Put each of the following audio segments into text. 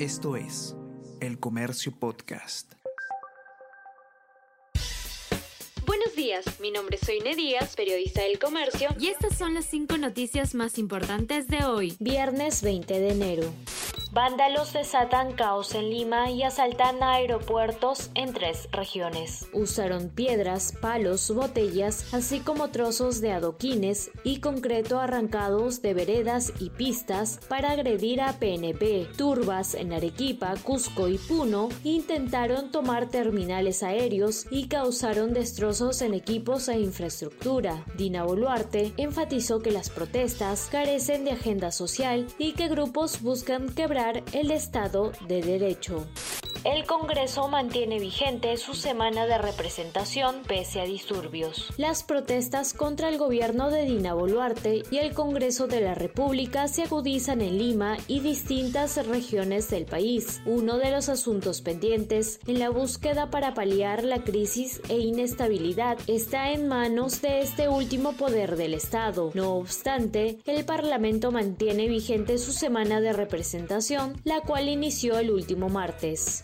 Esto es El Comercio Podcast. Buenos días, mi nombre es Soine Díaz, periodista del Comercio, y estas son las cinco noticias más importantes de hoy, viernes 20 de enero. Vándalos desatan caos en Lima y asaltan aeropuertos en tres regiones. Usaron piedras, palos, botellas, así como trozos de adoquines y concreto arrancados de veredas y pistas para agredir a PNP. Turbas en Arequipa, Cusco y Puno intentaron tomar terminales aéreos y causaron destrozos en equipos e infraestructura. Dina Boluarte enfatizó que las protestas carecen de agenda social y que grupos buscan quebrar el Estado de Derecho. El Congreso mantiene vigente su semana de representación pese a disturbios. Las protestas contra el gobierno de Dina Boluarte y el Congreso de la República se agudizan en Lima y distintas regiones del país. Uno de los asuntos pendientes en la búsqueda para paliar la crisis e inestabilidad está en manos de este último poder del Estado. No obstante, el Parlamento mantiene vigente su semana de representación, la cual inició el último martes.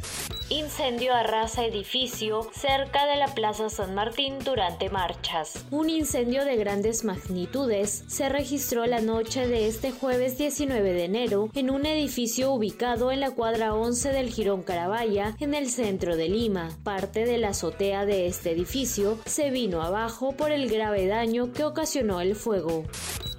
Incendio arrasa edificio cerca de la Plaza San Martín durante marchas. Un incendio de grandes magnitudes se registró la noche de este jueves 19 de enero en un edificio ubicado en la cuadra 11 del Girón Carabaya, en el centro de Lima. Parte de la azotea de este edificio se vino abajo por el grave daño que ocasionó el fuego.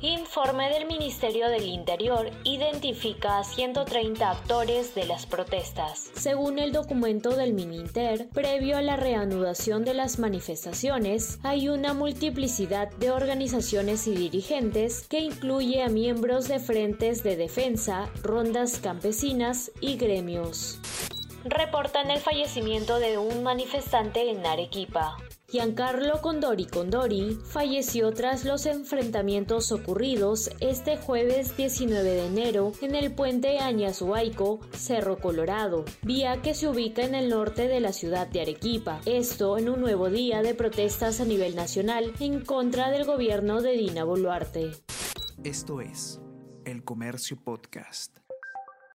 Informe del Ministerio del Interior identifica a 130 actores de las protestas. Según el documento del Mininter, previo a la reanudación de las manifestaciones, hay una multiplicidad de organizaciones y dirigentes que incluye a miembros de frentes de defensa, rondas campesinas y gremios reportan el fallecimiento de un manifestante en Arequipa. Giancarlo Condori Condori falleció tras los enfrentamientos ocurridos este jueves 19 de enero en el puente Añazuaico, Cerro Colorado, vía que se ubica en el norte de la ciudad de Arequipa. Esto en un nuevo día de protestas a nivel nacional en contra del gobierno de Dina Boluarte. Esto es El Comercio Podcast.